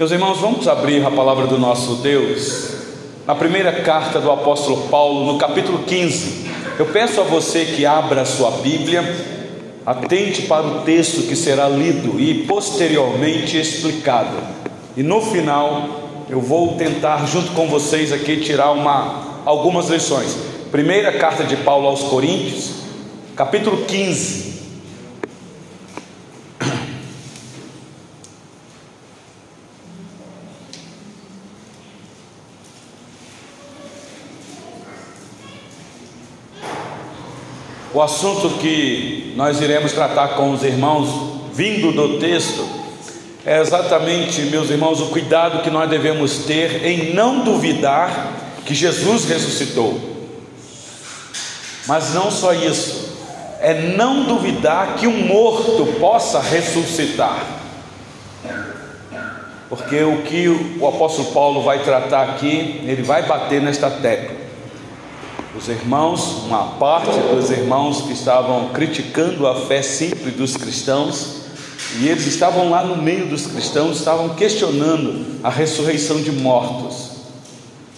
Meus irmãos, vamos abrir a palavra do nosso Deus na primeira carta do apóstolo Paulo, no capítulo 15. Eu peço a você que abra a sua Bíblia, atente para o texto que será lido e posteriormente explicado. E no final, eu vou tentar junto com vocês aqui tirar uma algumas lições. Primeira carta de Paulo aos Coríntios, capítulo 15. O assunto que nós iremos tratar com os irmãos, vindo do texto, é exatamente, meus irmãos, o cuidado que nós devemos ter em não duvidar que Jesus ressuscitou. Mas não só isso, é não duvidar que um morto possa ressuscitar. Porque o que o apóstolo Paulo vai tratar aqui, ele vai bater nesta tecla. Os irmãos, uma parte dos irmãos que estavam criticando a fé simples dos cristãos, e eles estavam lá no meio dos cristãos, estavam questionando a ressurreição de mortos,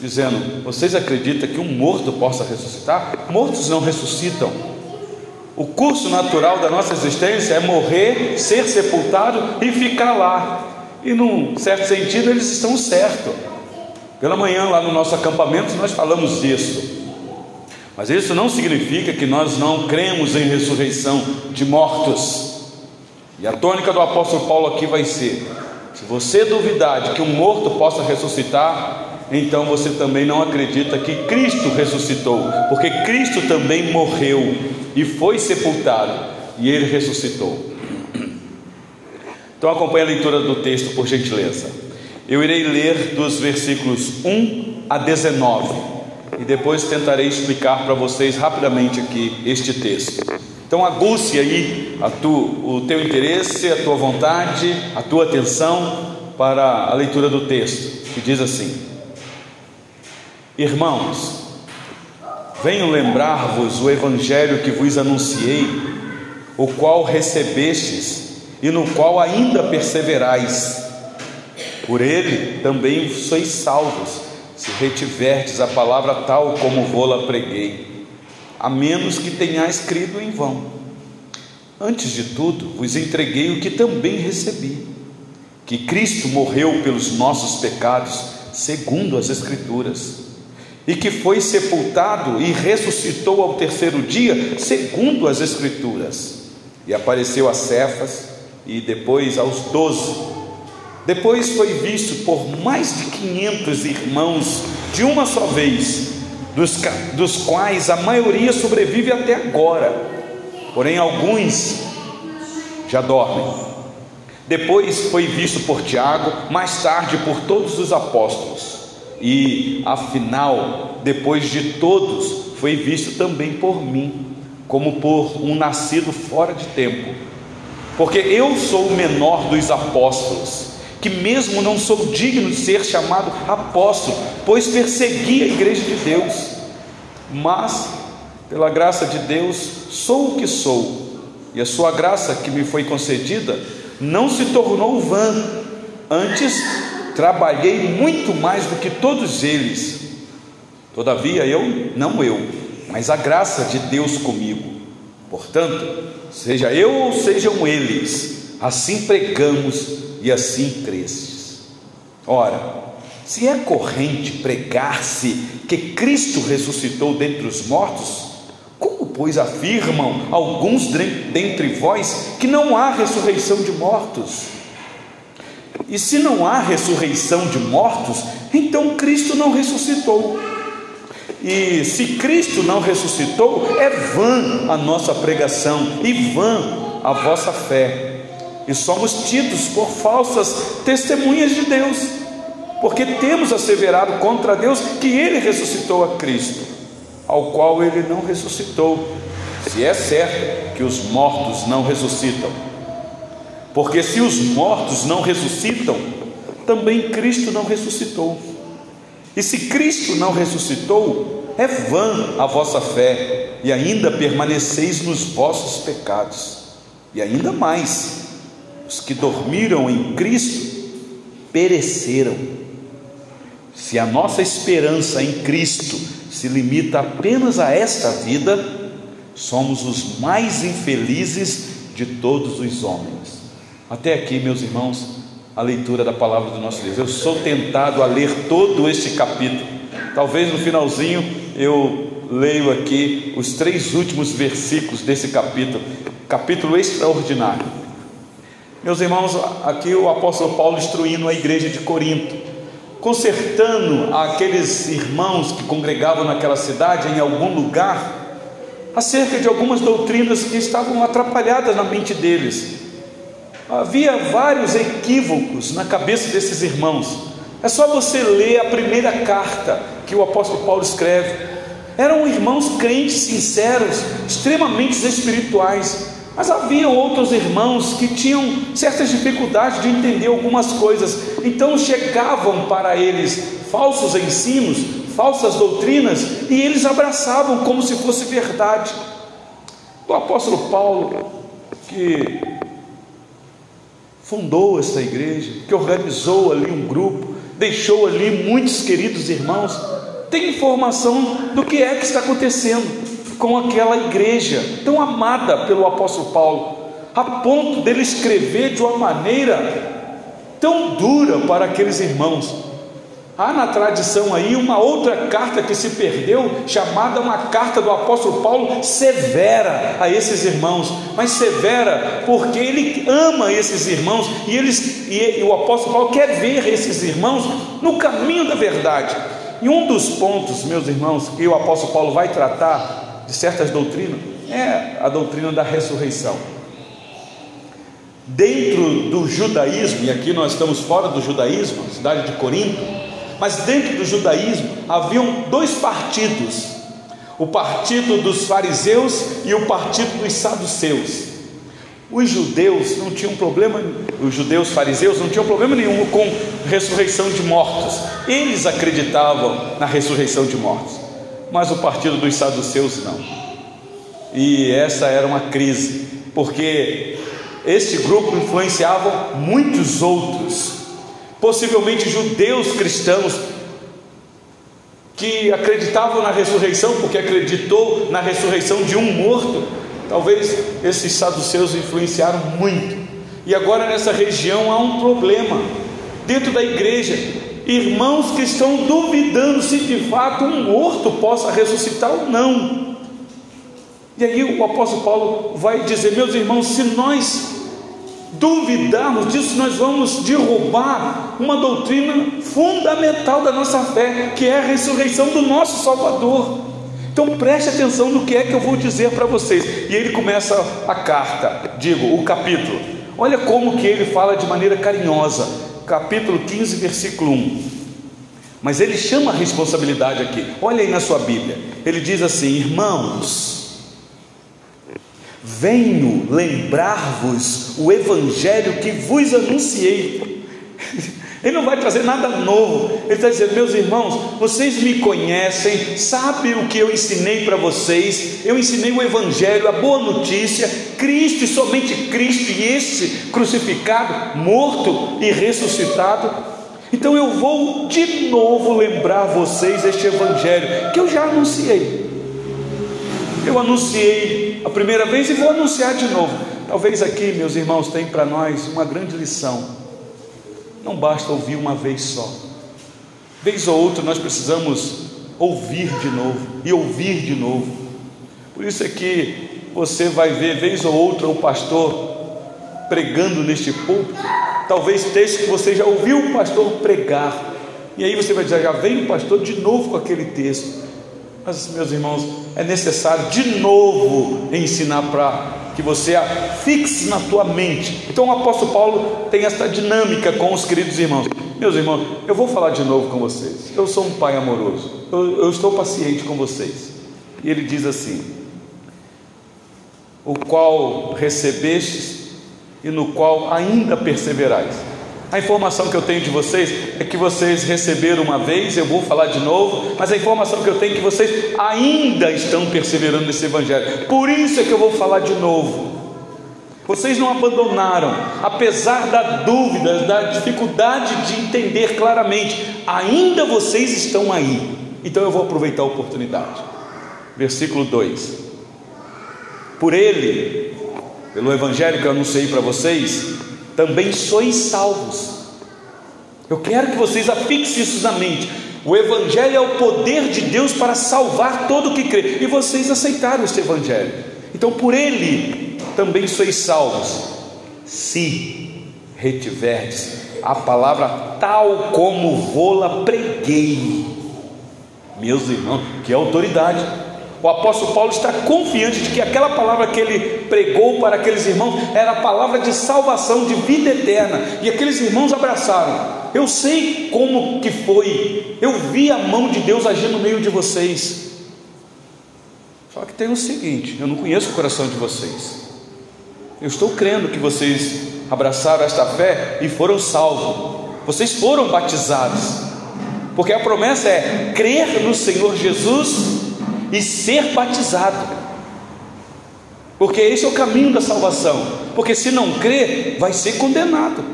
dizendo: Vocês acreditam que um morto possa ressuscitar? Mortos não ressuscitam. O curso natural da nossa existência é morrer, ser sepultado e ficar lá. E num certo sentido eles estão certos. Pela manhã, lá no nosso acampamento, nós falamos disso. Mas isso não significa que nós não cremos em ressurreição de mortos. E a tônica do apóstolo Paulo aqui vai ser: se você duvidar de que um morto possa ressuscitar, então você também não acredita que Cristo ressuscitou, porque Cristo também morreu e foi sepultado e ele ressuscitou. Então acompanhe a leitura do texto, por gentileza. Eu irei ler dos versículos 1 a 19 e depois tentarei explicar para vocês rapidamente aqui este texto. Então aguce aí tu, o teu interesse, a tua vontade, a tua atenção para a leitura do texto, que diz assim: Irmãos, venho lembrar-vos o evangelho que vos anunciei, o qual recebestes e no qual ainda perseverais. Por ele também sois salvos se retiverdes a palavra tal como vou-la preguei, a menos que tenhais crido em vão. Antes de tudo, vos entreguei o que também recebi: que Cristo morreu pelos nossos pecados, segundo as Escrituras, e que foi sepultado e ressuscitou ao terceiro dia, segundo as Escrituras, e apareceu a Cefas e depois aos doze. Depois foi visto por mais de 500 irmãos de uma só vez, dos, dos quais a maioria sobrevive até agora, porém alguns já dormem. Depois foi visto por Tiago, mais tarde por todos os apóstolos, e afinal, depois de todos, foi visto também por mim, como por um nascido fora de tempo, porque eu sou o menor dos apóstolos que mesmo não sou digno de ser chamado apóstolo, pois persegui a igreja de Deus, mas pela graça de Deus sou o que sou, e a sua graça que me foi concedida não se tornou vã, antes trabalhei muito mais do que todos eles. Todavia eu, não eu, mas a graça de Deus comigo. Portanto, seja eu ou sejam eles, assim pregamos e assim cresces. Ora, se é corrente pregar-se que Cristo ressuscitou dentre os mortos, como, pois, afirmam alguns dentre vós que não há ressurreição de mortos? E se não há ressurreição de mortos, então Cristo não ressuscitou. E se Cristo não ressuscitou, é vã a nossa pregação e vã a vossa fé e somos tidos por falsas testemunhas de Deus, porque temos asseverado contra Deus que Ele ressuscitou a Cristo, ao qual Ele não ressuscitou, se é certo que os mortos não ressuscitam. Porque se os mortos não ressuscitam, também Cristo não ressuscitou. E se Cristo não ressuscitou, é vã a vossa fé, e ainda permaneceis nos vossos pecados. E ainda mais, os que dormiram em Cristo pereceram. Se a nossa esperança em Cristo se limita apenas a esta vida, somos os mais infelizes de todos os homens. Até aqui, meus irmãos, a leitura da palavra do nosso Deus. Eu sou tentado a ler todo este capítulo. Talvez no finalzinho eu leio aqui os três últimos versículos desse capítulo, capítulo extraordinário. Meus irmãos, aqui o apóstolo Paulo instruindo a igreja de Corinto, consertando aqueles irmãos que congregavam naquela cidade em algum lugar acerca de algumas doutrinas que estavam atrapalhadas na mente deles. Havia vários equívocos na cabeça desses irmãos. É só você ler a primeira carta que o apóstolo Paulo escreve. Eram irmãos crentes sinceros, extremamente espirituais, mas havia outros irmãos que tinham certas dificuldades de entender algumas coisas, então chegavam para eles falsos ensinos, falsas doutrinas, e eles abraçavam como se fosse verdade. O apóstolo Paulo, que fundou essa igreja, que organizou ali um grupo, deixou ali muitos queridos irmãos, tem informação do que é que está acontecendo com aquela igreja tão amada pelo apóstolo Paulo, a ponto dele escrever de uma maneira tão dura para aqueles irmãos. Há na tradição aí uma outra carta que se perdeu, chamada uma carta do apóstolo Paulo severa a esses irmãos, mas severa porque ele ama esses irmãos e, eles, e o apóstolo Paulo quer ver esses irmãos no caminho da verdade. E um dos pontos, meus irmãos, que o apóstolo Paulo vai tratar de certas doutrinas é a doutrina da ressurreição. Dentro do judaísmo, e aqui nós estamos fora do judaísmo, cidade de Corinto, mas dentro do judaísmo haviam dois partidos: o partido dos fariseus e o partido dos saduceus. Os judeus não tinham problema, os judeus fariseus não tinham problema nenhum com ressurreição de mortos. Eles acreditavam na ressurreição de mortos. Mas o partido dos saduceus não. E essa era uma crise, porque este grupo influenciava muitos outros possivelmente judeus cristãos que acreditavam na ressurreição, porque acreditou na ressurreição de um morto. Talvez esses saduceus influenciaram muito. E agora nessa região há um problema dentro da igreja. Irmãos que estão duvidando se de fato um morto possa ressuscitar ou não. E aí o apóstolo Paulo vai dizer: Meus irmãos, se nós duvidarmos disso, nós vamos derrubar uma doutrina fundamental da nossa fé, que é a ressurreição do nosso Salvador. Então preste atenção no que é que eu vou dizer para vocês. E ele começa a carta, digo, o capítulo. Olha como que ele fala de maneira carinhosa. Capítulo 15, versículo 1. Mas ele chama a responsabilidade aqui. Olha aí na sua Bíblia. Ele diz assim: "Irmãos, Venho lembrar-vos o evangelho que vos anunciei. Ele não vai trazer nada novo. Ele está dizendo, meus irmãos, vocês me conhecem, sabem o que eu ensinei para vocês. Eu ensinei o Evangelho, a boa notícia, Cristo e somente Cristo, e este crucificado, morto e ressuscitado. Então eu vou de novo lembrar vocês este Evangelho que eu já anunciei. Eu anunciei a primeira vez e vou anunciar de novo. Talvez aqui, meus irmãos, tem para nós uma grande lição. Não basta ouvir uma vez só. Vez ou outra nós precisamos ouvir de novo e ouvir de novo. Por isso é que você vai ver vez ou outra o pastor pregando neste púlpito, talvez texto que você já ouviu o pastor pregar. E aí você vai dizer, já vem o pastor de novo com aquele texto. Mas, meus irmãos, é necessário de novo ensinar para que você a fixe na tua mente. Então, o apóstolo Paulo tem essa dinâmica com os queridos irmãos. Meus irmãos, eu vou falar de novo com vocês. Eu sou um pai amoroso, eu, eu estou paciente com vocês. E ele diz assim: O qual recebestes e no qual ainda perseverais a informação que eu tenho de vocês é que vocês receberam uma vez, eu vou falar de novo, mas a informação que eu tenho é que vocês ainda estão perseverando nesse Evangelho. Por isso é que eu vou falar de novo. Vocês não abandonaram, apesar da dúvida, da dificuldade de entender claramente, ainda vocês estão aí. Então eu vou aproveitar a oportunidade. Versículo 2: Por ele, pelo evangelho que eu anunciei para vocês, também sois salvos. Eu quero que vocês afixem isso na mente. O Evangelho é o poder de Deus para salvar todo o que crê. E vocês aceitaram este Evangelho. Então, por ele também sois salvos, se retiverdes a palavra tal como vô-la preguei. Meus irmãos, que autoridade! O apóstolo Paulo está confiante de que aquela palavra que ele pregou para aqueles irmãos era a palavra de salvação, de vida eterna, e aqueles irmãos abraçaram. Eu sei como que foi. Eu vi a mão de Deus agir no meio de vocês. Só que tem o seguinte, eu não conheço o coração de vocês. Eu estou crendo que vocês abraçaram esta fé e foram salvos. Vocês foram batizados. Porque a promessa é crer no Senhor Jesus e ser batizado. Porque esse é o caminho da salvação. Porque se não crer, vai ser condenado.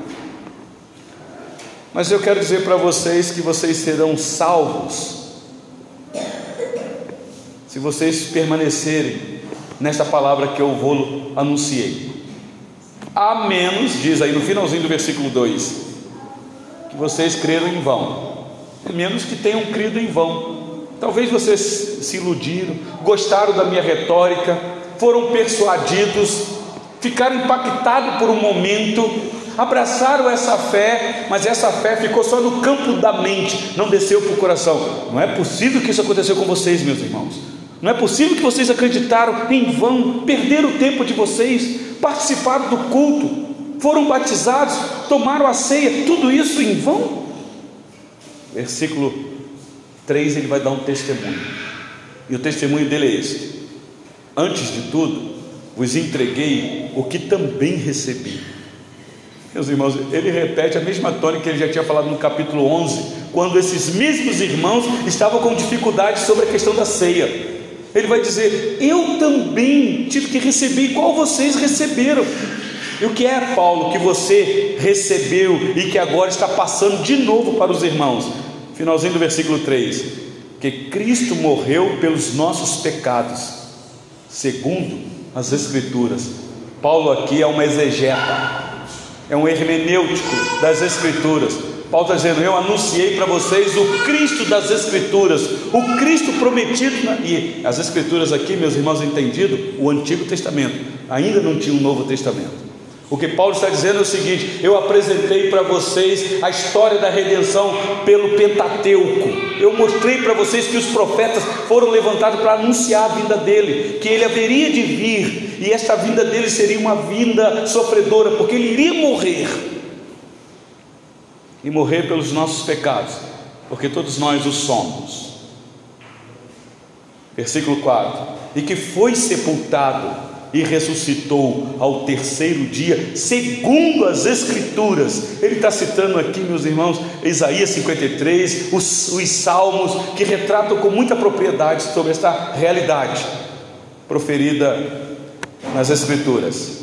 Mas eu quero dizer para vocês que vocês serão salvos se vocês permanecerem nesta palavra que eu vou anunciei. A menos, diz aí no finalzinho do versículo 2, que vocês creram em vão. A menos que tenham crido em vão. Talvez vocês se iludiram, gostaram da minha retórica, foram persuadidos, ficaram impactados por um momento, abraçaram essa fé, mas essa fé ficou só no campo da mente, não desceu para o coração. Não é possível que isso aconteceu com vocês, meus irmãos. Não é possível que vocês acreditaram em vão, perderam o tempo de vocês, participaram do culto, foram batizados, tomaram a ceia, tudo isso em vão. Versículo 3 ele vai dar um testemunho. E o testemunho dele é este: Antes de tudo, vos entreguei o que também recebi. Meus irmãos, ele repete a mesma tônica que ele já tinha falado no capítulo 11, quando esses mesmos irmãos estavam com dificuldade sobre a questão da ceia. Ele vai dizer: Eu também tive que receber igual vocês receberam. E o que é, Paulo, que você recebeu e que agora está passando de novo para os irmãos? Finalzinho do versículo 3: Que Cristo morreu pelos nossos pecados, segundo as Escrituras. Paulo aqui é uma exegeta, é um hermenêutico das Escrituras. Paulo está dizendo: Eu anunciei para vocês o Cristo das Escrituras, o Cristo prometido. Na... E as Escrituras aqui, meus irmãos, entendido, o Antigo Testamento, ainda não tinha um Novo Testamento. O que Paulo está dizendo é o seguinte: eu apresentei para vocês a história da redenção pelo Pentateuco. Eu mostrei para vocês que os profetas foram levantados para anunciar a vinda dele, que ele haveria de vir, e esta vinda dele seria uma vinda sofredora, porque ele iria morrer e morrer pelos nossos pecados, porque todos nós os somos. Versículo 4: E que foi sepultado e ressuscitou ao terceiro dia, segundo as Escrituras. Ele está citando aqui, meus irmãos, Isaías 53, os, os salmos que retratam com muita propriedade sobre esta realidade proferida nas Escrituras.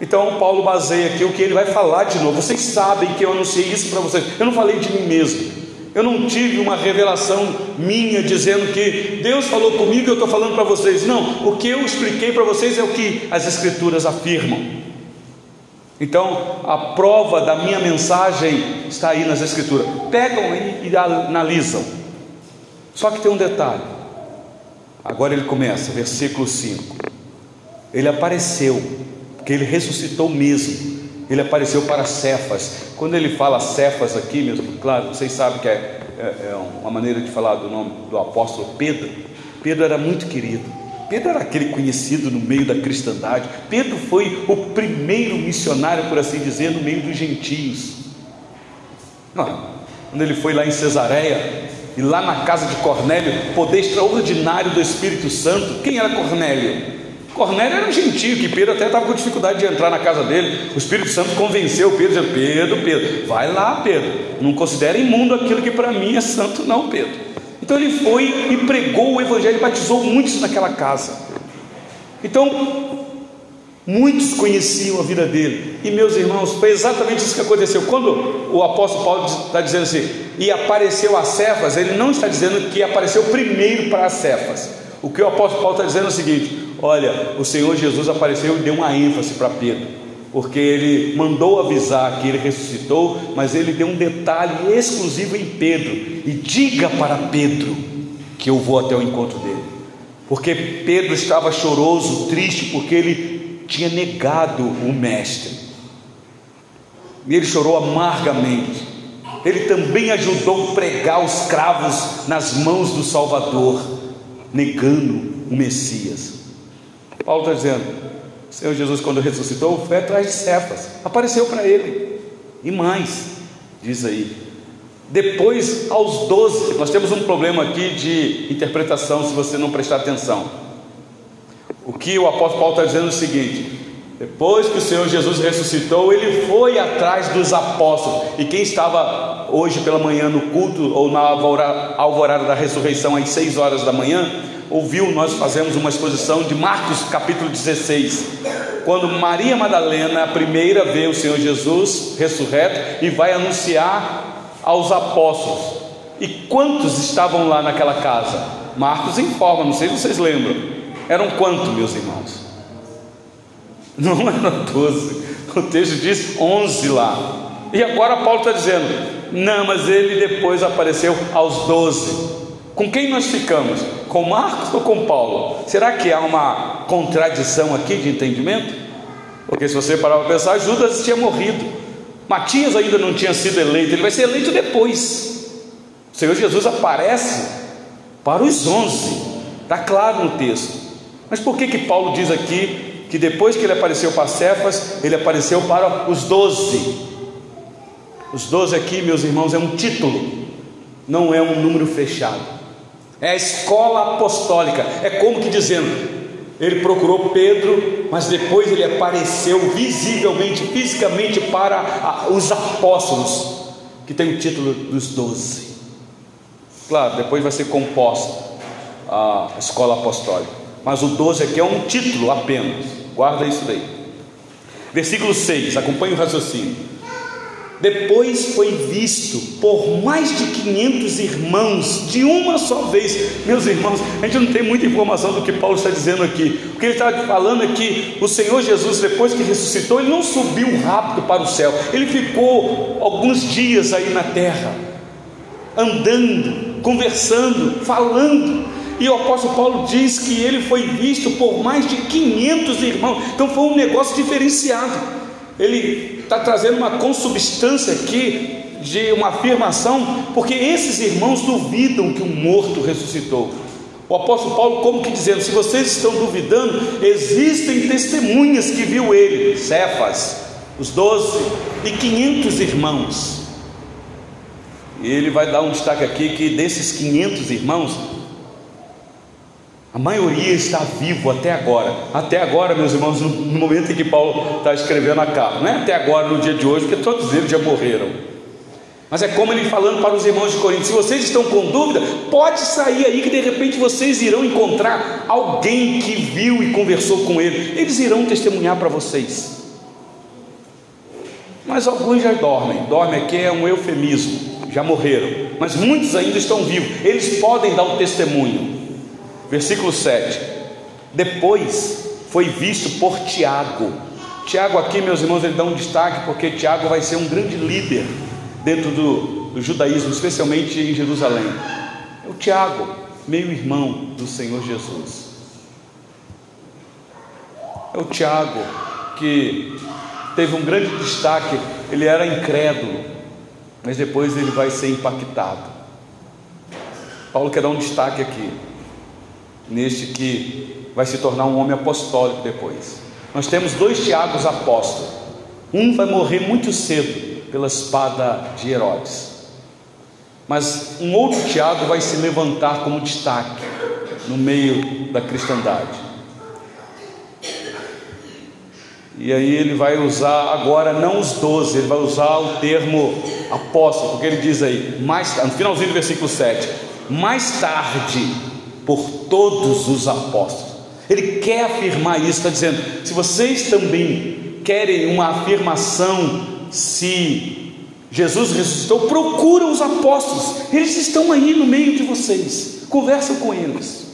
Então, Paulo baseia aqui o que ele vai falar de novo. Vocês sabem que eu anunciei isso para vocês. Eu não falei de mim mesmo. Eu não tive uma revelação minha dizendo que Deus falou comigo e eu estou falando para vocês. Não, o que eu expliquei para vocês é o que as Escrituras afirmam. Então, a prova da minha mensagem está aí nas Escrituras. Pegam aí e analisam. Só que tem um detalhe. Agora ele começa, versículo 5. Ele apareceu, porque ele ressuscitou mesmo ele apareceu para Cefas. Quando ele fala Cefas aqui, mesmo, claro, vocês sabem que é, é, é uma maneira de falar do nome do apóstolo Pedro. Pedro era muito querido. Pedro era aquele conhecido no meio da cristandade. Pedro foi o primeiro missionário, por assim dizer, no meio dos gentios. quando ele foi lá em Cesareia, e lá na casa de Cornélio, poder extraordinário do Espírito Santo. Quem era Cornélio? Cornélio era um gentio, que Pedro até estava com dificuldade de entrar na casa dele. O Espírito Santo convenceu Pedro, dizendo: Pedro, Pedro, vai lá, Pedro. Não considere imundo aquilo que para mim é santo, não, Pedro. Então ele foi e pregou o Evangelho, batizou muitos naquela casa. Então, Muitos conheciam a vida dele. E meus irmãos, foi exatamente isso que aconteceu. Quando o apóstolo Paulo está dizendo assim, e apareceu a Cefas, ele não está dizendo que apareceu primeiro para as Cefas. O que o apóstolo Paulo está dizendo é o seguinte: olha, o Senhor Jesus apareceu e deu uma ênfase para Pedro, porque ele mandou avisar que ele ressuscitou, mas ele deu um detalhe exclusivo em Pedro: e diga para Pedro que eu vou até o encontro dele. Porque Pedro estava choroso, triste, porque ele tinha negado o Mestre. E ele chorou amargamente. Ele também ajudou a pregar os cravos nas mãos do Salvador, negando o Messias. Paulo está dizendo: o Senhor Jesus, quando ressuscitou, foi atrás de Cefas, apareceu para ele. E mais, diz aí, depois aos doze, nós temos um problema aqui de interpretação se você não prestar atenção. O que o apóstolo Paulo está dizendo é o seguinte: depois que o Senhor Jesus ressuscitou, ele foi atrás dos apóstolos. E quem estava hoje pela manhã no culto, ou na alvorada da ressurreição, às 6 horas da manhã, ouviu, nós fazemos uma exposição de Marcos capítulo 16, quando Maria Madalena, a primeira, vê o Senhor Jesus ressurreto e vai anunciar aos apóstolos. E quantos estavam lá naquela casa? Marcos informa, não sei se vocês lembram. Eram quantos, meus irmãos? Não eram doze. O texto diz onze lá. E agora Paulo está dizendo: não, mas ele depois apareceu aos doze. Com quem nós ficamos? Com Marcos ou com Paulo? Será que há uma contradição aqui de entendimento? Porque se você parar para pensar, Judas tinha morrido, Matias ainda não tinha sido eleito, ele vai ser eleito depois. O Senhor Jesus aparece para os onze, está claro no texto. Mas por que que Paulo diz aqui que depois que ele apareceu para Cefas, ele apareceu para os doze? Os doze aqui, meus irmãos, é um título, não é um número fechado. É a escola apostólica. É como que dizendo, ele procurou Pedro, mas depois ele apareceu visivelmente, fisicamente para os apóstolos, que tem o título dos doze. Claro, depois vai ser composta a escola apostólica. Mas o 12 aqui é um título apenas. Guarda isso daí. Versículo 6, acompanhe o raciocínio. Depois foi visto por mais de 500 irmãos de uma só vez. Meus irmãos, a gente não tem muita informação do que Paulo está dizendo aqui. O que ele está falando é que o Senhor Jesus, depois que ressuscitou, ele não subiu rápido para o céu. Ele ficou alguns dias aí na terra, andando, conversando, falando. E o apóstolo Paulo diz que ele foi visto por mais de 500 irmãos. Então foi um negócio diferenciado. Ele está trazendo uma consubstância aqui de uma afirmação, porque esses irmãos duvidam que o morto ressuscitou. O apóstolo Paulo, como que dizendo, se vocês estão duvidando, existem testemunhas que viu ele, Cefas, os doze e 500 irmãos. E ele vai dar um destaque aqui que desses 500 irmãos, a maioria está vivo até agora. Até agora, meus irmãos, no momento em que Paulo está escrevendo a carta. Não é até agora, no dia de hoje, porque todos eles já morreram. Mas é como ele falando para os irmãos de Corinto: se vocês estão com dúvida, pode sair aí que de repente vocês irão encontrar alguém que viu e conversou com ele. Eles irão testemunhar para vocês. Mas alguns já dormem. Dorme aqui é um eufemismo. Já morreram. Mas muitos ainda estão vivos. Eles podem dar o um testemunho. Versículo 7. Depois foi visto por Tiago. Tiago, aqui, meus irmãos, ele dá um destaque porque Tiago vai ser um grande líder dentro do, do judaísmo, especialmente em Jerusalém. É o Tiago, meio irmão do Senhor Jesus. É o Tiago que teve um grande destaque, ele era incrédulo, mas depois ele vai ser impactado. Paulo quer dar um destaque aqui neste que vai se tornar um homem apostólico depois. Nós temos dois Tiagos apóstolos. Um vai morrer muito cedo pela espada de Herodes. Mas um outro Tiago vai se levantar como destaque no meio da cristandade. E aí ele vai usar agora não os doze, ele vai usar o termo apóstolo, porque ele diz aí, mais no finalzinho do versículo 7, mais tarde por todos os apóstolos. Ele quer afirmar isso, está dizendo: se vocês também querem uma afirmação, se Jesus ressuscitou, procura os apóstolos, eles estão aí no meio de vocês, conversa com eles.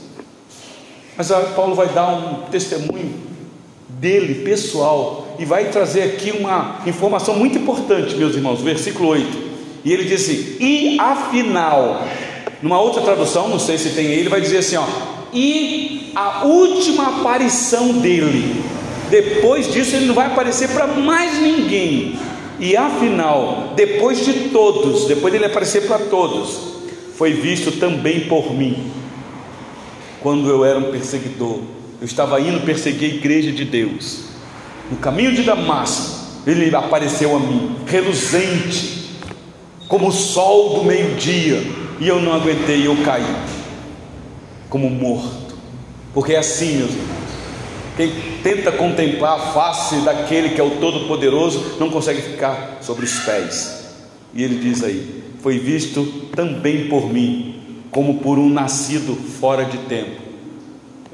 Mas Paulo vai dar um testemunho dele, pessoal, e vai trazer aqui uma informação muito importante, meus irmãos, versículo 8. E ele diz assim: e afinal, numa outra tradução, não sei se tem aí, ele vai dizer assim: ó, e a última aparição dele, depois disso ele não vai aparecer para mais ninguém. E afinal, depois de todos, depois dele aparecer para todos, foi visto também por mim, quando eu era um perseguidor. Eu estava indo perseguir a igreja de Deus. No caminho de Damasco, ele apareceu a mim, reluzente, como o sol do meio-dia, e eu não aguentei, eu caí, como morto, porque é assim, meus irmãos. Quem tenta contemplar a face daquele que é o Todo-Poderoso não consegue ficar sobre os pés. E ele diz aí: Foi visto também por mim, como por um nascido fora de tempo.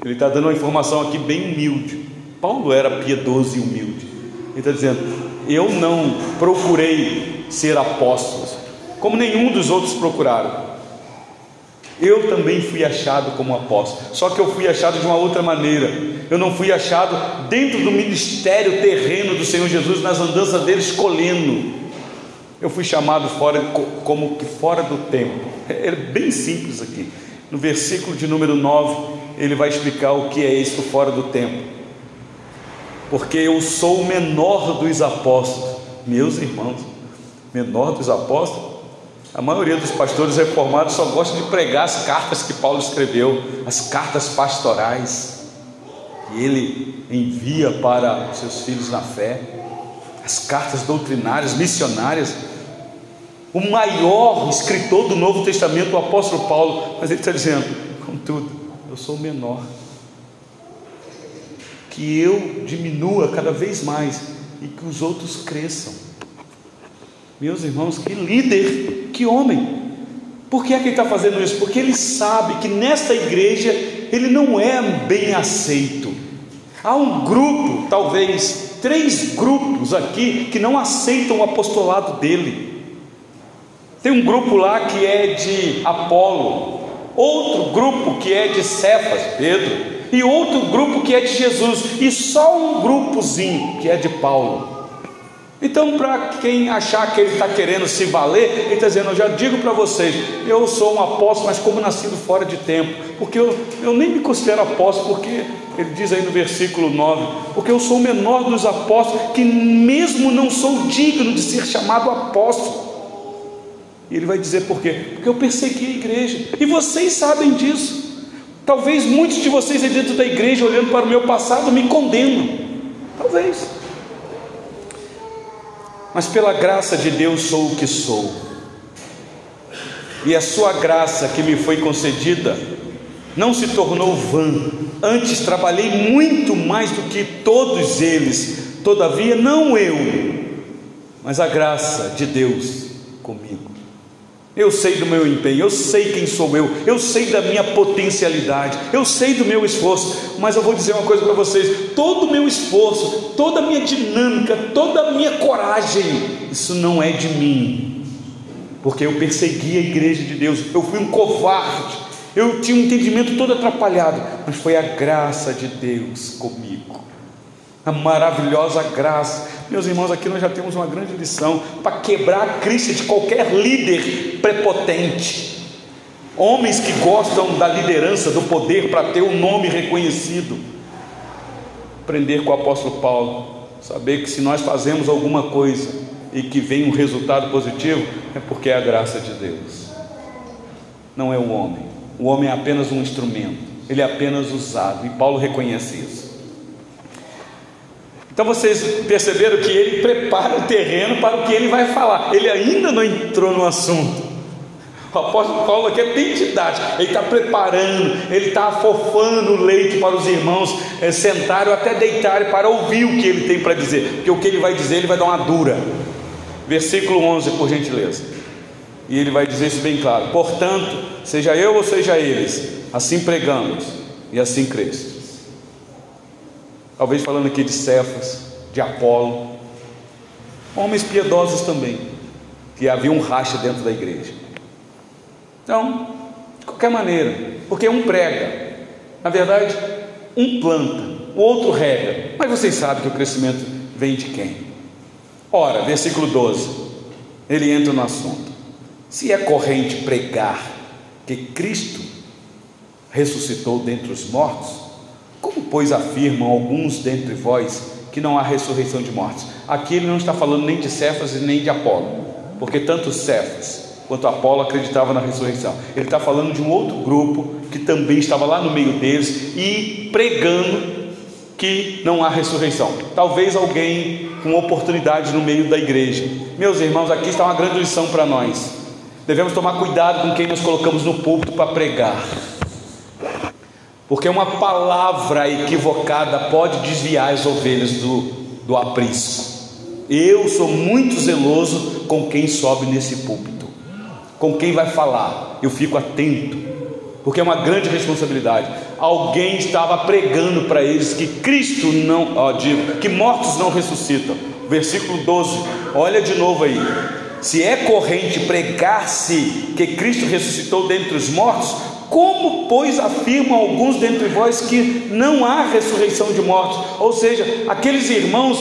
Ele está dando uma informação aqui bem humilde. Paulo era piedoso e humilde. Ele está dizendo: Eu não procurei ser apóstolo, como nenhum dos outros procuraram. Eu também fui achado como apóstolo, só que eu fui achado de uma outra maneira. Eu não fui achado dentro do ministério terreno do Senhor Jesus, nas andanças dele, escolhendo. Eu fui chamado fora, como que fora do tempo. É bem simples aqui. No versículo de número 9, ele vai explicar o que é isso fora do tempo. Porque eu sou o menor dos apóstolos, meus irmãos, menor dos apóstolos. A maioria dos pastores reformados só gosta de pregar as cartas que Paulo escreveu, as cartas pastorais, que ele envia para os seus filhos na fé, as cartas doutrinárias, missionárias. O maior escritor do Novo Testamento, o apóstolo Paulo, mas ele está dizendo: contudo, eu sou o menor, que eu diminua cada vez mais e que os outros cresçam. Meus irmãos, que líder, que homem. Por que é que ele está fazendo isso? Porque ele sabe que nesta igreja ele não é bem aceito. Há um grupo, talvez três grupos aqui, que não aceitam o apostolado dele. Tem um grupo lá que é de Apolo, outro grupo que é de Cefas, Pedro, e outro grupo que é de Jesus, e só um grupozinho que é de Paulo. Então, para quem achar que ele está querendo se valer, ele está dizendo: Eu já digo para vocês, eu sou um apóstolo, mas como nascido fora de tempo, porque eu, eu nem me considero apóstolo, porque ele diz aí no versículo 9: Porque eu sou o menor dos apóstolos, que mesmo não sou digno de ser chamado apóstolo. E ele vai dizer por quê? Porque eu persegui a igreja, e vocês sabem disso. Talvez muitos de vocês aí dentro da igreja, olhando para o meu passado, me condenam. Talvez mas pela graça de Deus sou o que sou. E a sua graça que me foi concedida não se tornou vã, antes trabalhei muito mais do que todos eles, todavia não eu, mas a graça de Deus comigo. Eu sei do meu empenho, eu sei quem sou eu, eu sei da minha potencialidade, eu sei do meu esforço, mas eu vou dizer uma coisa para vocês: todo o meu esforço, toda a minha dinâmica, toda a minha coragem, isso não é de mim, porque eu persegui a igreja de Deus, eu fui um covarde, eu tinha um entendimento todo atrapalhado, mas foi a graça de Deus comigo, a maravilhosa graça meus irmãos, aqui nós já temos uma grande lição para quebrar a crise de qualquer líder prepotente. Homens que gostam da liderança, do poder para ter um nome reconhecido. Aprender com o apóstolo Paulo, saber que se nós fazemos alguma coisa e que vem um resultado positivo, é porque é a graça de Deus. Não é o homem. O homem é apenas um instrumento, ele é apenas usado, e Paulo reconhece isso. Então vocês perceberam que ele prepara o terreno para o que ele vai falar. Ele ainda não entrou no assunto. O apóstolo Paulo aqui é bem didático. Ele está preparando, ele está afofando o leite para os irmãos é, sentarem ou até deitarem para ouvir o que ele tem para dizer. Porque o que ele vai dizer, ele vai dar uma dura. Versículo 11, por gentileza. E ele vai dizer isso bem claro: Portanto, seja eu ou seja eles, assim pregamos e assim cresce. Talvez falando aqui de Cefas, de Apolo, homens piedosos também, que havia um racha dentro da igreja. Então, de qualquer maneira, porque um prega, na verdade, um planta, o outro rega, mas vocês sabem que o crescimento vem de quem? Ora, versículo 12, ele entra no assunto. Se é corrente pregar que Cristo ressuscitou dentre os mortos, como, pois, afirmam alguns dentre vós que não há ressurreição de mortos? Aqui ele não está falando nem de Cefas e nem de Apolo, porque tanto Cefas quanto Apolo acreditavam na ressurreição. Ele está falando de um outro grupo que também estava lá no meio deles e pregando que não há ressurreição. Talvez alguém com oportunidade no meio da igreja. Meus irmãos, aqui está uma grande lição para nós. Devemos tomar cuidado com quem nós colocamos no púlpito para pregar. Porque uma palavra equivocada pode desviar as ovelhas do, do aprisco. Eu sou muito zeloso com quem sobe nesse púlpito, com quem vai falar. Eu fico atento, porque é uma grande responsabilidade. Alguém estava pregando para eles que Cristo não, ó, digo, que mortos não ressuscitam. Versículo 12, olha de novo aí. Se é corrente pregar-se que Cristo ressuscitou dentre os mortos, como, pois, afirmam alguns dentre vós que não há ressurreição de mortos? Ou seja, aqueles irmãos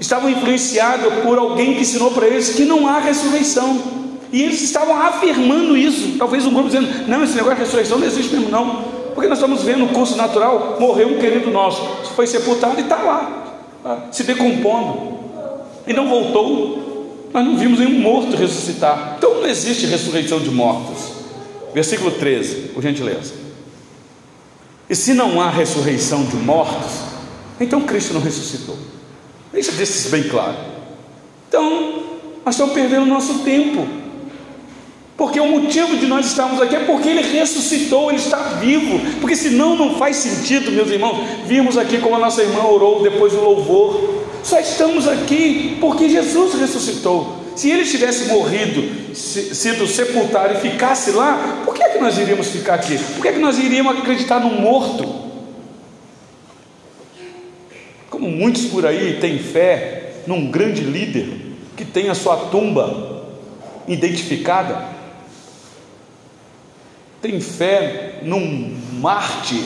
estavam influenciados por alguém que ensinou para eles que não há ressurreição. E eles estavam afirmando isso. Talvez um grupo dizendo: não, esse negócio de ressurreição não existe mesmo, não. Porque nós estamos vendo no curso natural, morreu um querido nosso, foi sepultado e está lá, tá? se decompondo. E não voltou. Nós não vimos nenhum morto ressuscitar. Então não existe ressurreição de mortos. Versículo 13, por gentileza. E se não há ressurreição de mortos, então Cristo não ressuscitou. Deixa desses bem claro. Então, nós estamos perdendo o nosso tempo. Porque o motivo de nós estarmos aqui é porque Ele ressuscitou, Ele está vivo. Porque senão não faz sentido, meus irmãos, vimos aqui como a nossa irmã orou depois do louvor. Só estamos aqui porque Jesus ressuscitou. Se ele tivesse morrido, sido sepultado e ficasse lá, por que, é que nós iríamos ficar aqui? Por que, é que nós iríamos acreditar no morto? Como muitos por aí têm fé num grande líder que tem a sua tumba identificada, tem fé num mártir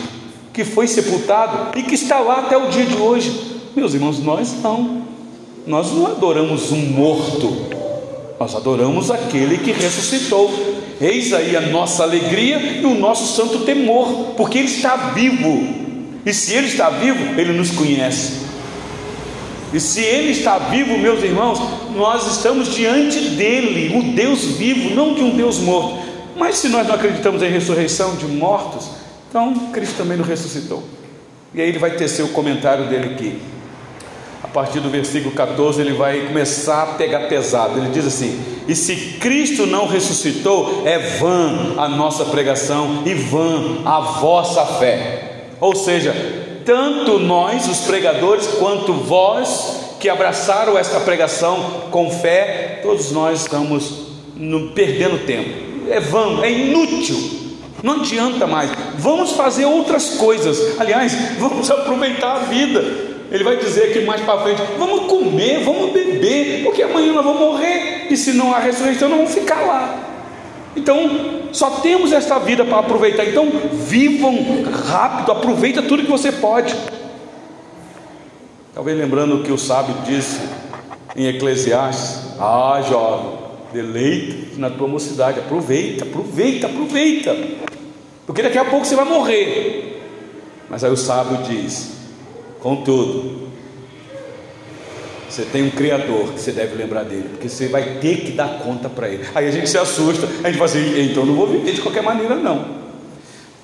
que foi sepultado e que está lá até o dia de hoje. Meus irmãos, nós não. Nós não adoramos um morto, nós adoramos aquele que ressuscitou. Eis aí a nossa alegria e o nosso santo temor, porque Ele está vivo. E se Ele está vivo, Ele nos conhece. E se Ele está vivo, meus irmãos, nós estamos diante dele, o Deus vivo, não de um Deus morto. Mas se nós não acreditamos em ressurreição de mortos, então Cristo também não ressuscitou. E aí ele vai tecer o comentário dele aqui partir do versículo 14, ele vai começar a pegar pesado. Ele diz assim: E se Cristo não ressuscitou, é vã a nossa pregação e vã a vossa fé. Ou seja, tanto nós, os pregadores, quanto vós que abraçaram esta pregação com fé, todos nós estamos perdendo tempo. É vã, é inútil. Não adianta mais. Vamos fazer outras coisas. Aliás, vamos aproveitar a vida. Ele vai dizer aqui mais para frente: vamos comer, vamos beber, porque amanhã nós vamos morrer, e se não há ressurreição, nós vamos ficar lá. Então, só temos esta vida para aproveitar. Então, vivam rápido, aproveita tudo que você pode. Talvez lembrando o que o sábio disse em Eclesiastes: Ah, jovem, deleita na tua mocidade, aproveita, aproveita, aproveita, porque daqui a pouco você vai morrer. Mas aí o sábio diz: Contudo, você tem um Criador que você deve lembrar dele, porque você vai ter que dar conta para ele. Aí a gente se assusta, a gente fala assim: então não vou viver de qualquer maneira, não.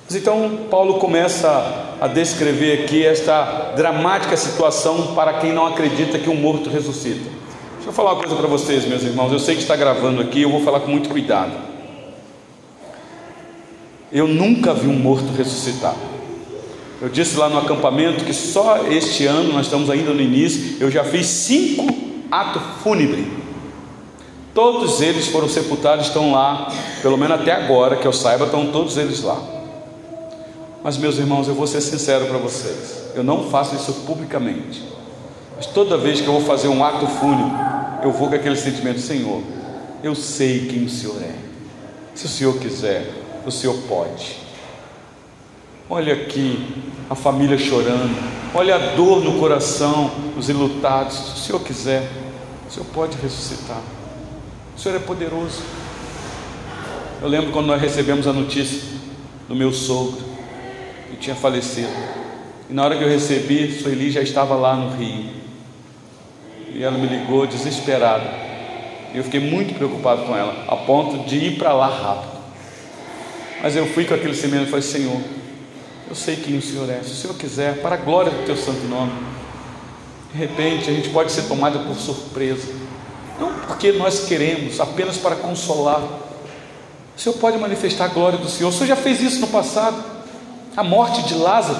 Mas então Paulo começa a descrever aqui esta dramática situação para quem não acredita que um morto ressuscita. Deixa eu falar uma coisa para vocês, meus irmãos. Eu sei que está gravando aqui, eu vou falar com muito cuidado. Eu nunca vi um morto ressuscitar. Eu disse lá no acampamento que só este ano, nós estamos ainda no início, eu já fiz cinco atos fúnebres. Todos eles foram sepultados, estão lá, pelo menos até agora, que eu saiba, estão todos eles lá. Mas, meus irmãos, eu vou ser sincero para vocês. eu não faço isso publicamente. Mas toda vez que eu vou fazer um ato fúnebre, eu vou com aquele sentimento: Senhor, eu sei quem o Senhor é. Se o Senhor quiser, o Senhor pode. Olha aqui a família chorando, olha a dor no coração dos enlutados. Se o Senhor quiser, o Senhor pode ressuscitar. O Senhor é poderoso. Eu lembro quando nós recebemos a notícia do meu sogro, que tinha falecido. E na hora que eu recebi, Sueli já estava lá no Rio. E ela me ligou desesperada. E eu fiquei muito preocupado com ela, a ponto de ir para lá rápido. Mas eu fui com aquele sentimento e falei: Senhor, eu sei quem o Senhor é. Se o Senhor quiser, para a glória do teu santo nome. De repente, a gente pode ser tomado por surpresa. Não porque nós queremos, apenas para consolar. O Senhor pode manifestar a glória do Senhor. O Senhor já fez isso no passado. A morte de Lázaro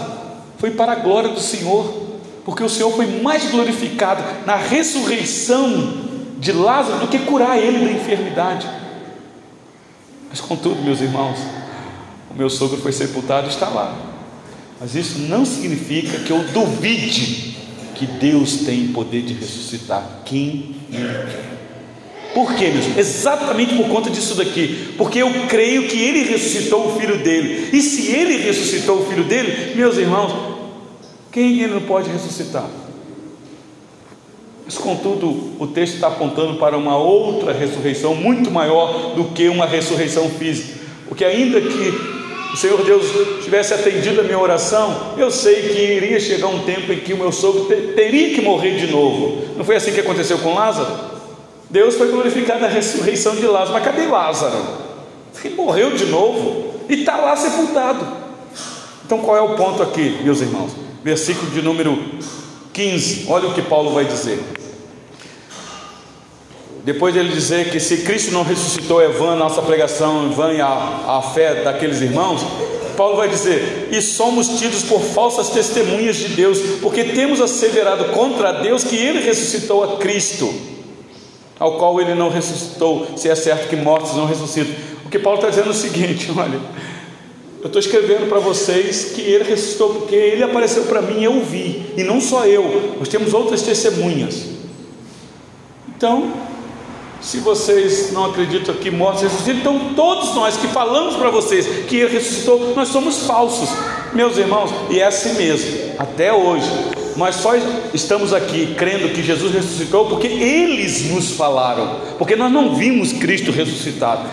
foi para a glória do Senhor, porque o Senhor foi mais glorificado na ressurreição de Lázaro do que curar ele da enfermidade. Mas contudo, meus irmãos, o meu sogro foi sepultado e está lá. Mas isso não significa que eu duvide que Deus tem poder de ressuscitar quem Ele quer. Por quê, meus? Exatamente por conta disso daqui. Porque eu creio que Ele ressuscitou o filho dele. E se Ele ressuscitou o filho dele, meus irmãos, quem Ele não pode ressuscitar? Mas contudo, o texto está apontando para uma outra ressurreição muito maior do que uma ressurreição física. Porque ainda que o Senhor Deus tivesse atendido a minha oração, eu sei que iria chegar um tempo em que o meu sogro teria que morrer de novo. Não foi assim que aconteceu com Lázaro? Deus foi glorificado na ressurreição de Lázaro, mas cadê Lázaro? Ele morreu de novo e está lá sepultado. Então qual é o ponto aqui, meus irmãos? Versículo de número 15, olha o que Paulo vai dizer. Depois ele dizer que se Cristo não ressuscitou, é vã nossa pregação, é vã a, a fé daqueles irmãos. Paulo vai dizer: E somos tidos por falsas testemunhas de Deus, porque temos asseverado contra Deus que ele ressuscitou a Cristo, ao qual ele não ressuscitou, se é certo que mortos não ressuscitam. O que Paulo está dizendo é o seguinte: olha, eu estou escrevendo para vocês que ele ressuscitou, porque ele apareceu para mim, eu vi, e não só eu, nós temos outras testemunhas. Então, se vocês não acreditam que mortos ressuscitam, então todos nós que falamos para vocês que ele ressuscitou, nós somos falsos, meus irmãos, e é assim mesmo, até hoje. Nós só estamos aqui crendo que Jesus ressuscitou porque eles nos falaram, porque nós não vimos Cristo ressuscitado,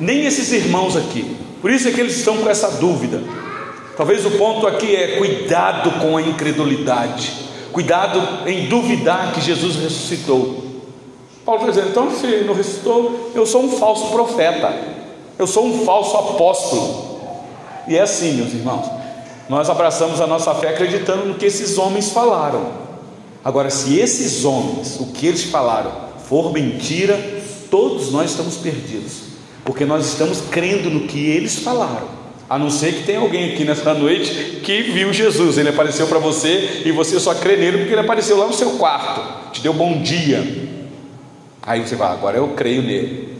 nem esses irmãos aqui. Por isso é que eles estão com essa dúvida. Talvez o ponto aqui é cuidado com a incredulidade, cuidado em duvidar que Jesus ressuscitou. Paulo está dizendo, então se não ressuscitou, eu sou um falso profeta, eu sou um falso apóstolo. E é assim, meus irmãos, nós abraçamos a nossa fé acreditando no que esses homens falaram. Agora, se esses homens, o que eles falaram, for mentira, todos nós estamos perdidos, porque nós estamos crendo no que eles falaram. A não ser que tenha alguém aqui nessa noite que viu Jesus, ele apareceu para você e você só crê nele porque ele apareceu lá no seu quarto, te deu bom dia, Aí você fala, agora eu creio nele.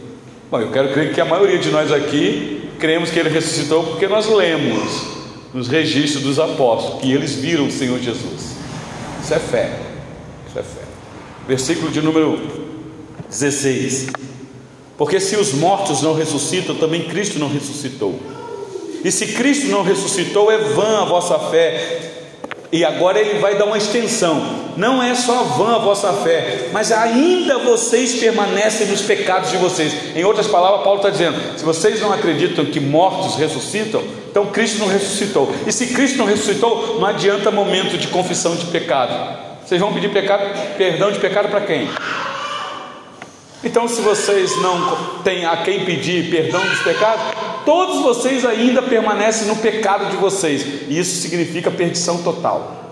Bom, eu quero crer que a maioria de nós aqui cremos que ele ressuscitou porque nós lemos nos registros dos apóstolos que eles viram o Senhor Jesus. Isso é fé. Isso é fé. Versículo de número 16. Porque se os mortos não ressuscitam, também Cristo não ressuscitou. E se Cristo não ressuscitou, é vã a vossa fé, e agora ele vai dar uma extensão. Não é só vã a vossa fé, mas ainda vocês permanecem nos pecados de vocês. Em outras palavras, Paulo está dizendo: se vocês não acreditam que mortos ressuscitam, então Cristo não ressuscitou. E se Cristo não ressuscitou, não adianta momento de confissão de pecado. Vocês vão pedir pecado, perdão de pecado para quem? Então, se vocês não têm a quem pedir perdão dos pecados, todos vocês ainda permanecem no pecado de vocês, e isso significa perdição total.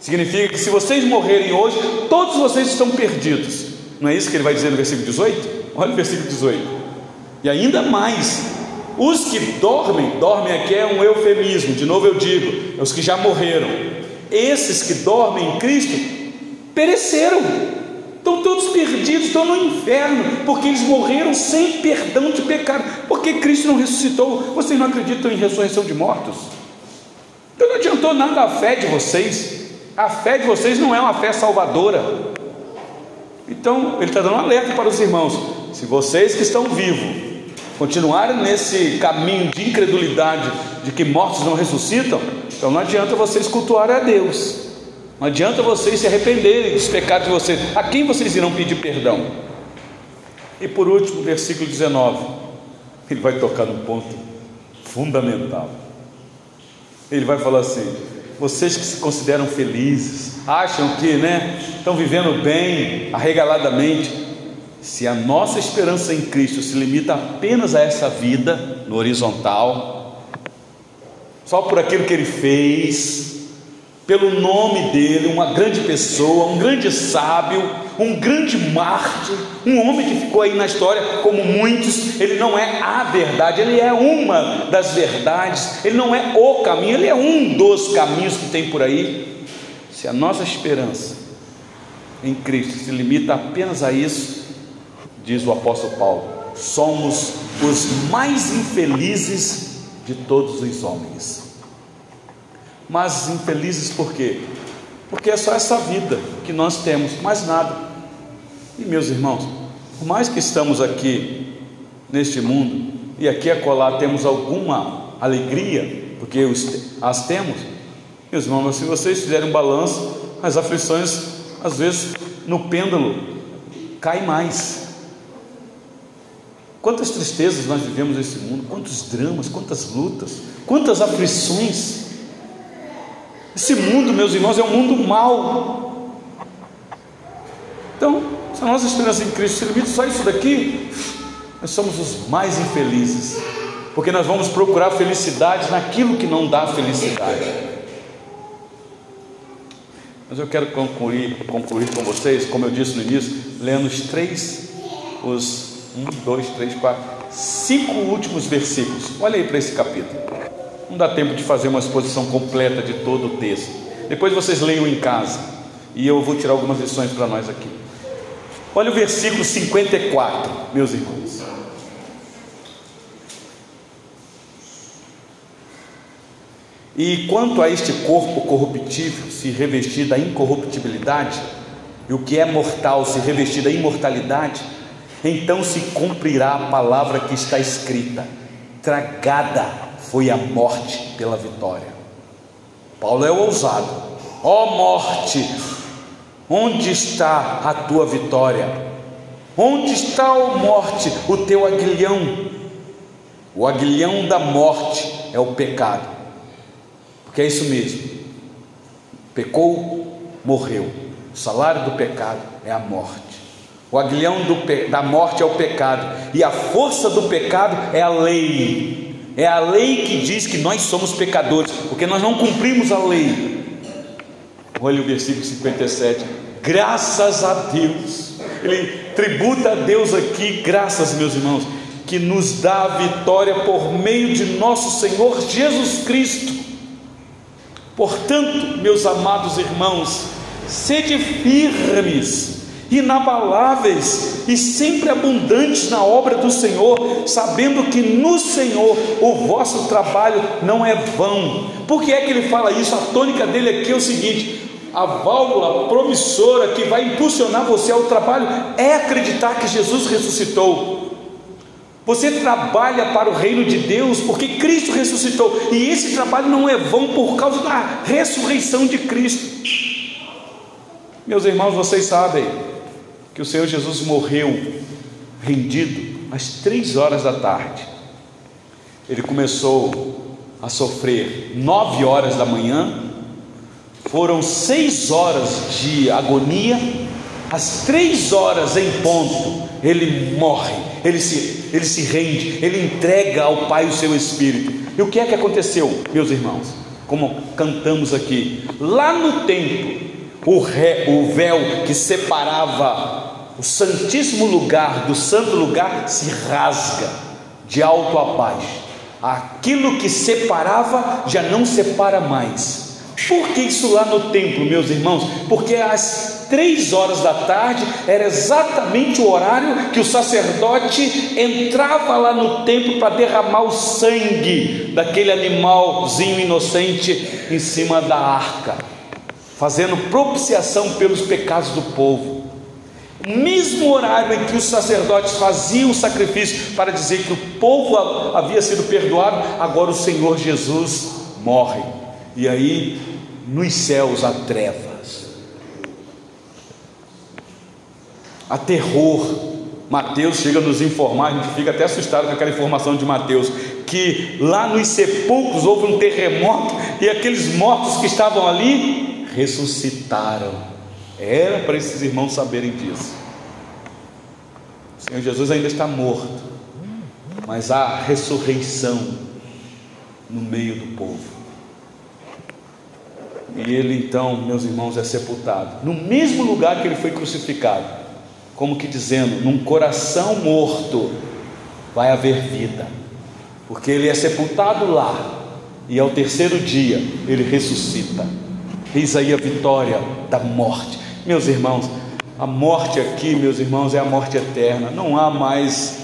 Significa que se vocês morrerem hoje, todos vocês estão perdidos. Não é isso que ele vai dizer no versículo 18? Olha o versículo 18. E ainda mais, os que dormem, dormem aqui é um eufemismo, de novo eu digo, é os que já morreram. Esses que dormem em Cristo pereceram Estão todos perdidos, estão no inferno, porque eles morreram sem perdão de pecado, porque Cristo não ressuscitou. Vocês não acreditam em ressurreição de mortos? Então não adiantou nada a fé de vocês. A fé de vocês não é uma fé salvadora. Então, ele está dando um alerta para os irmãos: se vocês que estão vivos continuarem nesse caminho de incredulidade, de que mortos não ressuscitam, então não adianta vocês cultuarem a Deus. Não adianta vocês se arrependerem dos pecados de vocês. A quem vocês irão pedir perdão? E por último, versículo 19. Ele vai tocar num ponto fundamental. Ele vai falar assim: vocês que se consideram felizes, acham que né, estão vivendo bem, arregaladamente, se a nossa esperança em Cristo se limita apenas a essa vida no horizontal, só por aquilo que Ele fez, pelo nome dele, uma grande pessoa, um grande sábio, um grande mártir, um homem que ficou aí na história como muitos. Ele não é a verdade, ele é uma das verdades, ele não é o caminho, ele é um dos caminhos que tem por aí. Se a nossa esperança em Cristo se limita apenas a isso, diz o apóstolo Paulo, somos os mais infelizes de todos os homens mas infelizes por quê? Porque é só essa vida que nós temos, mais nada. E meus irmãos, por mais que estamos aqui neste mundo e aqui a colar temos alguma alegria, porque as temos, meus irmãos, se vocês fizerem um balanço, as aflições, às vezes, no pêndulo, cai mais. Quantas tristezas nós vivemos nesse mundo, quantos dramas, quantas lutas, quantas aflições. Esse mundo, meus irmãos, é um mundo mau. Então, se a nossa esperança em Cristo se limita só isso daqui, nós somos os mais infelizes, porque nós vamos procurar felicidade naquilo que não dá felicidade. Mas eu quero concluir, concluir com vocês, como eu disse no início, lendo os três, os um, dois, três, quatro, cinco últimos versículos. Olha aí para esse capítulo. Não dá tempo de fazer uma exposição completa de todo o texto. Depois vocês leiam em casa. E eu vou tirar algumas lições para nós aqui. Olha o versículo 54, meus irmãos. E quanto a este corpo corruptível se revestir da incorruptibilidade, e o que é mortal se revestir da imortalidade, então se cumprirá a palavra que está escrita: tragada foi a morte pela vitória. Paulo é ousado. Ó oh, morte, onde está a tua vitória? Onde está, ó oh, morte, o teu aguilhão? O aguilhão da morte é o pecado. Porque é isso mesmo. Pecou, morreu. O salário do pecado é a morte. O aguilhão do, da morte é o pecado, e a força do pecado é a lei. É a lei que diz que nós somos pecadores, porque nós não cumprimos a lei. Olha o versículo 57. Graças a Deus. Ele tributa a Deus aqui, graças, meus irmãos, que nos dá a vitória por meio de nosso Senhor Jesus Cristo. Portanto, meus amados irmãos, sede firmes inabaláveis e sempre abundantes na obra do Senhor, sabendo que no Senhor o vosso trabalho não é vão. Por que é que ele fala isso? A tônica dele aqui é o seguinte: a válvula promissora que vai impulsionar você ao trabalho é acreditar que Jesus ressuscitou. Você trabalha para o reino de Deus porque Cristo ressuscitou, e esse trabalho não é vão por causa da ressurreição de Cristo. Meus irmãos, vocês sabem, que o Senhor Jesus morreu rendido às três horas da tarde. Ele começou a sofrer nove horas da manhã, foram seis horas de agonia, às três horas em ponto, ele morre, ele se, ele se rende, ele entrega ao Pai o seu Espírito. E o que é que aconteceu, meus irmãos? Como cantamos aqui, lá no templo, o, ré, o véu que separava o santíssimo lugar do santo lugar se rasga de alto a baixo. Aquilo que separava já não separa mais. Por que isso lá no templo, meus irmãos? Porque as três horas da tarde era exatamente o horário que o sacerdote entrava lá no templo para derramar o sangue daquele animalzinho inocente em cima da arca, fazendo propiciação pelos pecados do povo. Mesmo horário em que os sacerdotes faziam o sacrifício para dizer que o povo havia sido perdoado, agora o Senhor Jesus morre. E aí, nos céus há trevas, há terror. Mateus chega a nos informar, a gente fica até assustado com aquela informação de Mateus, que lá nos sepulcros houve um terremoto e aqueles mortos que estavam ali ressuscitaram. Era para esses irmãos saberem disso. O Senhor Jesus ainda está morto, mas há ressurreição no meio do povo. E ele então, meus irmãos, é sepultado no mesmo lugar que ele foi crucificado, como que dizendo: num coração morto vai haver vida, porque ele é sepultado lá, e ao terceiro dia ele ressuscita. Eis aí a vitória da morte. Meus irmãos, a morte aqui, meus irmãos, é a morte eterna. Não há mais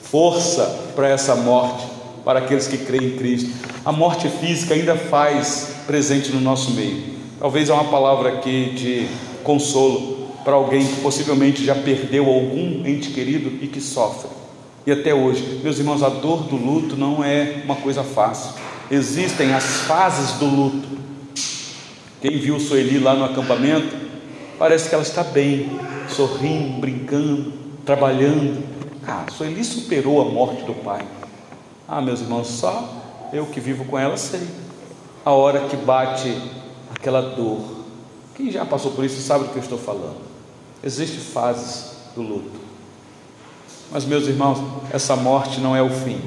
força para essa morte, para aqueles que creem em Cristo. A morte física ainda faz presente no nosso meio. Talvez é uma palavra aqui de consolo para alguém que possivelmente já perdeu algum ente querido e que sofre. E até hoje, meus irmãos, a dor do luto não é uma coisa fácil. Existem as fases do luto. Quem viu Sueli lá no acampamento, parece que ela está bem, sorrindo, brincando, trabalhando. Ah, Sueli superou a morte do pai. Ah, meus irmãos, só eu que vivo com ela sei a hora que bate aquela dor. Quem já passou por isso sabe do que eu estou falando. Existem fases do luto. Mas, meus irmãos, essa morte não é o fim.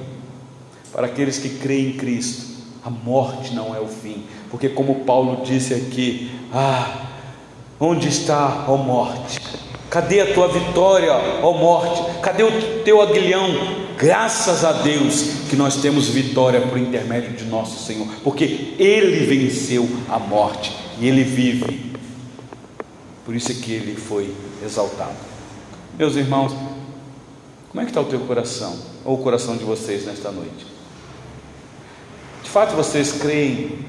Para aqueles que creem em Cristo, a morte não é o fim. Porque, como Paulo disse aqui, ah, onde está, ó morte? Cadê a tua vitória, ó morte? Cadê o teu aguilhão? Graças a Deus que nós temos vitória por intermédio de nosso Senhor, porque Ele venceu a morte e Ele vive. Por isso é que Ele foi exaltado. Meus irmãos, como é que está o teu coração, ou o coração de vocês nesta noite? De fato vocês creem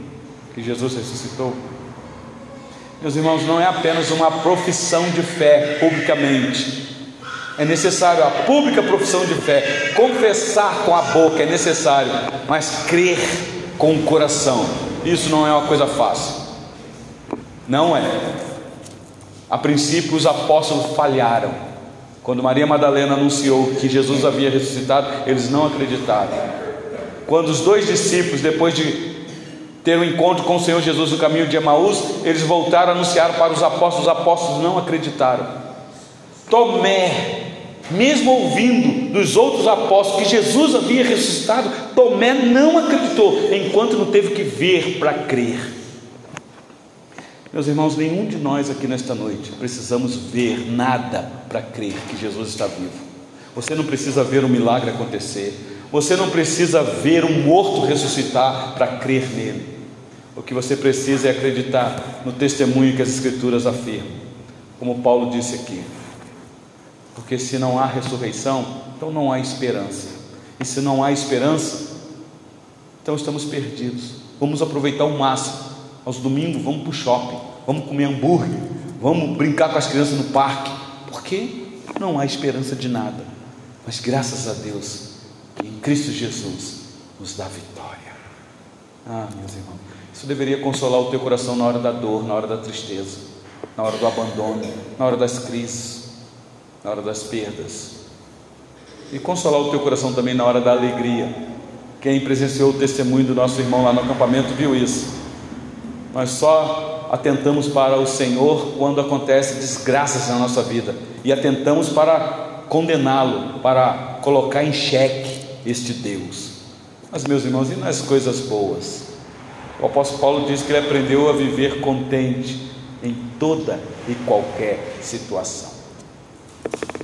que Jesus ressuscitou? Meus irmãos, não é apenas uma profissão de fé publicamente. É necessário a pública profissão de fé, confessar com a boca é necessário, mas crer com o coração, isso não é uma coisa fácil. Não é. A princípio, os apóstolos falharam. Quando Maria Madalena anunciou que Jesus havia ressuscitado, eles não acreditaram. Quando os dois discípulos, depois de ter um encontro com o Senhor Jesus no caminho de Emaús, eles voltaram a anunciar para os apóstolos, os apóstolos não acreditaram. Tomé, mesmo ouvindo dos outros apóstolos que Jesus havia ressuscitado, Tomé não acreditou, enquanto não teve que ver para crer. Meus irmãos, nenhum de nós aqui nesta noite precisamos ver nada para crer que Jesus está vivo. Você não precisa ver um milagre acontecer, você não precisa ver um morto ressuscitar para crer nele. O que você precisa é acreditar no testemunho que as Escrituras afirmam, como Paulo disse aqui. Porque se não há ressurreição, então não há esperança. E se não há esperança, então estamos perdidos. Vamos aproveitar o máximo. Aos domingos, vamos para o shopping, vamos comer hambúrguer, vamos brincar com as crianças no parque. Porque não há esperança de nada. Mas graças a Deus, em Cristo Jesus nos dá vitória. Ah, meus irmãos. Isso deveria consolar o teu coração na hora da dor, na hora da tristeza, na hora do abandono, na hora das crises, na hora das perdas. E consolar o teu coração também na hora da alegria. Quem presenciou o testemunho do nosso irmão lá no acampamento viu isso. Nós só atentamos para o Senhor quando acontecem desgraças na nossa vida e atentamos para condená-lo, para colocar em xeque este Deus. Mas, meus irmãos, e nas coisas boas? O apóstolo Paulo diz que ele aprendeu a viver contente em toda e qualquer situação.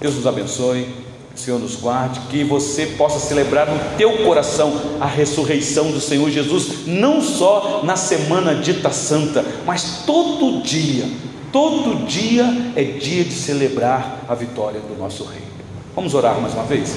Deus nos abençoe, o Senhor nos guarde, que você possa celebrar no teu coração a ressurreição do Senhor Jesus, não só na semana dita santa, mas todo dia, Todo dia é dia de celebrar a vitória do nosso Rei. Vamos orar mais uma vez?